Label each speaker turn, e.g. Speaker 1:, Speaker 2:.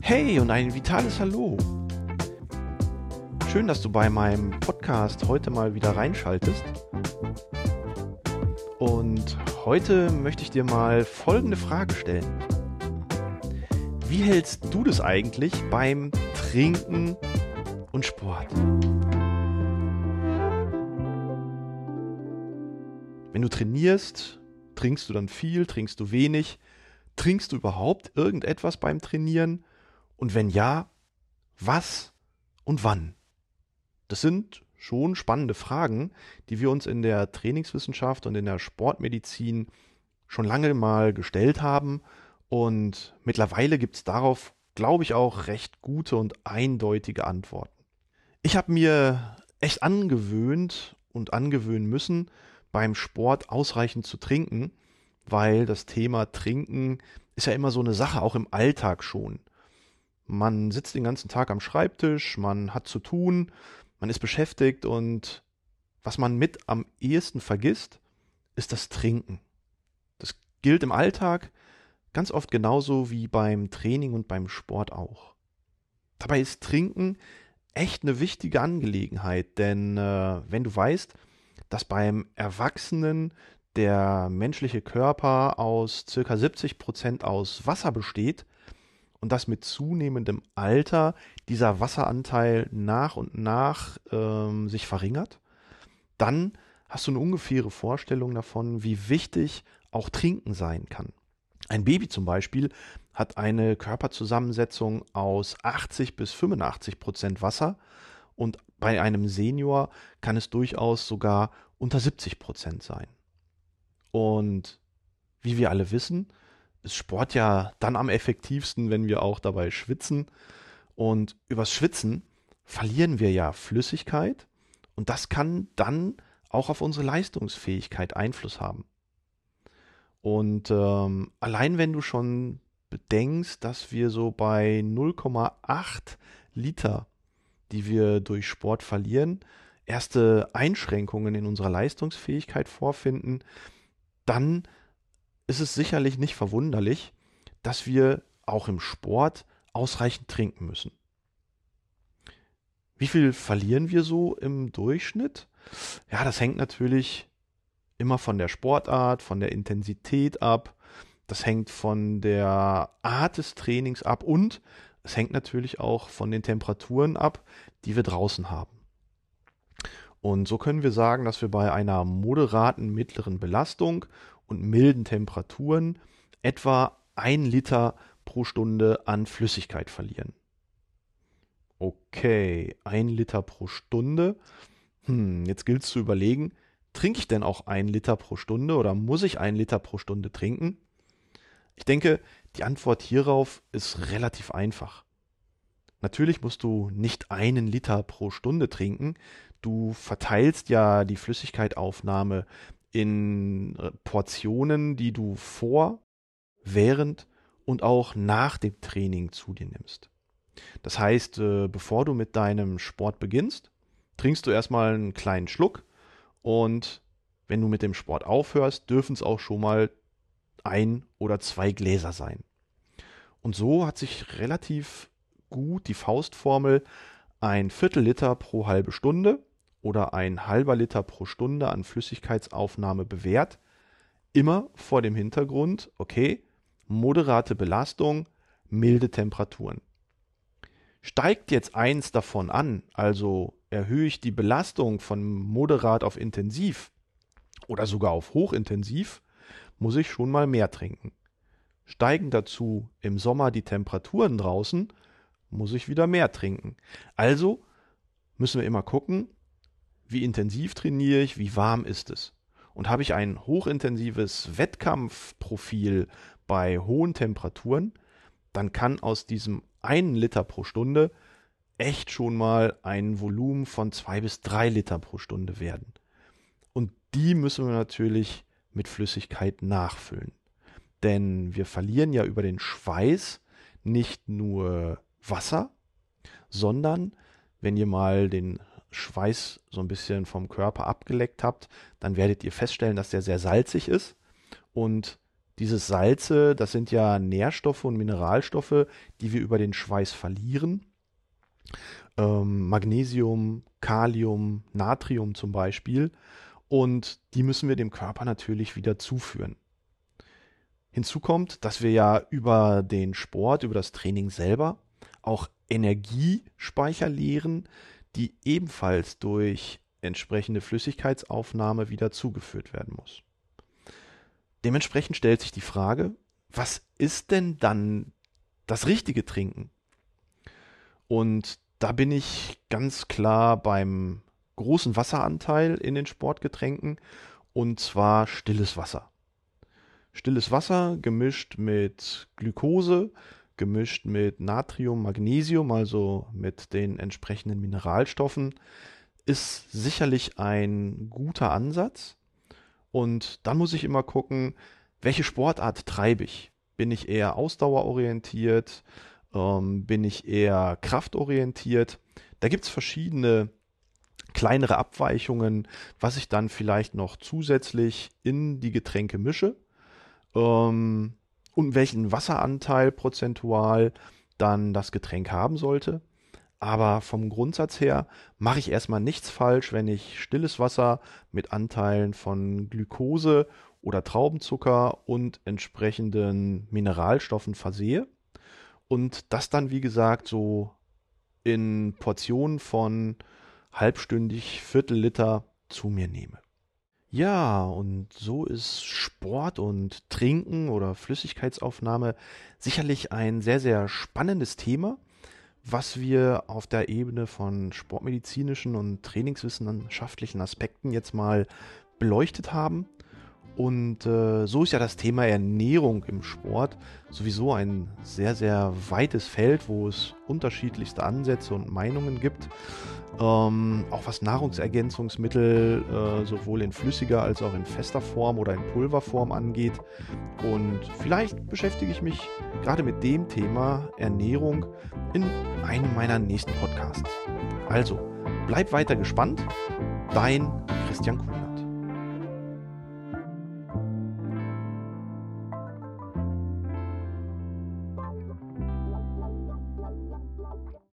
Speaker 1: Hey und ein vitales Hallo. Schön, dass du bei meinem Podcast heute mal wieder reinschaltest. Und heute möchte ich dir mal folgende Frage stellen. Wie hältst du das eigentlich beim Trinken und Sport? Wenn du trainierst, trinkst du dann viel, trinkst du wenig? Trinkst du überhaupt irgendetwas beim Trainieren? Und wenn ja, was und wann? Das sind schon spannende Fragen, die wir uns in der Trainingswissenschaft und in der Sportmedizin schon lange mal gestellt haben. Und mittlerweile gibt es darauf, glaube ich, auch recht gute und eindeutige Antworten. Ich habe mir echt angewöhnt und angewöhnen müssen, beim Sport ausreichend zu trinken, weil das Thema Trinken ist ja immer so eine Sache, auch im Alltag schon. Man sitzt den ganzen Tag am Schreibtisch, man hat zu tun, man ist beschäftigt und was man mit am ehesten vergisst, ist das Trinken. Das gilt im Alltag ganz oft genauso wie beim Training und beim Sport auch. Dabei ist Trinken echt eine wichtige Angelegenheit, denn äh, wenn du weißt, dass beim Erwachsenen der menschliche Körper aus circa 70 Prozent aus Wasser besteht, und dass mit zunehmendem Alter dieser Wasseranteil nach und nach ähm, sich verringert, dann hast du eine ungefähre Vorstellung davon, wie wichtig auch Trinken sein kann. Ein Baby zum Beispiel hat eine Körperzusammensetzung aus 80 bis 85 Prozent Wasser und bei einem Senior kann es durchaus sogar unter 70 Prozent sein. Und wie wir alle wissen, ist Sport ja dann am effektivsten, wenn wir auch dabei schwitzen. Und übers Schwitzen verlieren wir ja Flüssigkeit und das kann dann auch auf unsere Leistungsfähigkeit Einfluss haben. Und ähm, allein wenn du schon bedenkst, dass wir so bei 0,8 Liter, die wir durch Sport verlieren, erste Einschränkungen in unserer Leistungsfähigkeit vorfinden, dann ist es sicherlich nicht verwunderlich, dass wir auch im Sport ausreichend trinken müssen. Wie viel verlieren wir so im Durchschnitt? Ja, das hängt natürlich immer von der Sportart, von der Intensität ab. Das hängt von der Art des Trainings ab und es hängt natürlich auch von den Temperaturen ab, die wir draußen haben. Und so können wir sagen, dass wir bei einer moderaten mittleren Belastung und milden Temperaturen etwa ein Liter pro Stunde an Flüssigkeit verlieren. Okay, ein Liter pro Stunde. Hm, jetzt gilt es zu überlegen, trinke ich denn auch ein Liter pro Stunde oder muss ich ein Liter pro Stunde trinken? Ich denke, die Antwort hierauf ist relativ einfach. Natürlich musst du nicht einen Liter pro Stunde trinken. Du verteilst ja die Flüssigkeitaufnahme in äh, Portionen, die du vor, während und auch nach dem Training zu dir nimmst. Das heißt, äh, bevor du mit deinem Sport beginnst, trinkst du erstmal einen kleinen Schluck und wenn du mit dem Sport aufhörst, dürfen es auch schon mal ein oder zwei Gläser sein. Und so hat sich relativ gut die Faustformel ein Viertel Liter pro halbe Stunde oder ein halber Liter pro Stunde an Flüssigkeitsaufnahme bewährt. Immer vor dem Hintergrund, okay, moderate Belastung, milde Temperaturen. Steigt jetzt eins davon an, also erhöhe ich die Belastung von moderat auf intensiv oder sogar auf hochintensiv, muss ich schon mal mehr trinken. Steigen dazu im Sommer die Temperaturen draußen, muss ich wieder mehr trinken. Also müssen wir immer gucken, wie intensiv trainiere ich, wie warm ist es. Und habe ich ein hochintensives Wettkampfprofil bei hohen Temperaturen, dann kann aus diesem einen Liter pro Stunde echt schon mal ein Volumen von zwei bis drei Liter pro Stunde werden. Und die müssen wir natürlich mit Flüssigkeit nachfüllen. Denn wir verlieren ja über den Schweiß nicht nur Wasser, sondern wenn ihr mal den Schweiß so ein bisschen vom Körper abgeleckt habt, dann werdet ihr feststellen, dass der sehr salzig ist und Diese Salze, das sind ja Nährstoffe und Mineralstoffe, die wir über den Schweiß verlieren. Ähm, Magnesium, Kalium, Natrium zum Beispiel. Und die müssen wir dem Körper natürlich wieder zuführen. Hinzu kommt, dass wir ja über den Sport, über das Training selber auch Energiespeicher leeren, die ebenfalls durch entsprechende Flüssigkeitsaufnahme wieder zugeführt werden muss. Dementsprechend stellt sich die Frage, was ist denn dann das richtige Trinken? Und da bin ich ganz klar beim großen Wasseranteil in den Sportgetränken und zwar stilles Wasser. Stilles Wasser gemischt mit Glukose, gemischt mit Natrium, Magnesium, also mit den entsprechenden Mineralstoffen, ist sicherlich ein guter Ansatz. Und dann muss ich immer gucken, welche Sportart treibe ich? Bin ich eher ausdauerorientiert? Ähm, bin ich eher kraftorientiert? Da gibt es verschiedene kleinere Abweichungen, was ich dann vielleicht noch zusätzlich in die Getränke mische. Ähm, und welchen Wasseranteil prozentual dann das Getränk haben sollte. Aber vom Grundsatz her mache ich erstmal nichts falsch, wenn ich stilles Wasser mit Anteilen von Glukose oder Traubenzucker und entsprechenden Mineralstoffen versehe und das dann, wie gesagt, so in Portionen von halbstündig Viertel Liter zu mir nehme. Ja, und so ist Sport und Trinken oder Flüssigkeitsaufnahme sicherlich ein sehr, sehr spannendes Thema was wir auf der Ebene von sportmedizinischen und trainingswissenschaftlichen Aspekten jetzt mal beleuchtet haben. Und äh, so ist ja das Thema Ernährung im Sport sowieso ein sehr, sehr weites Feld, wo es unterschiedlichste Ansätze und Meinungen gibt. Ähm, auch was Nahrungsergänzungsmittel äh, sowohl in flüssiger als auch in fester Form oder in Pulverform angeht. Und vielleicht beschäftige ich mich gerade mit dem Thema Ernährung in einem meiner nächsten Podcasts. Also, bleib weiter gespannt. Dein Christian Kuhn.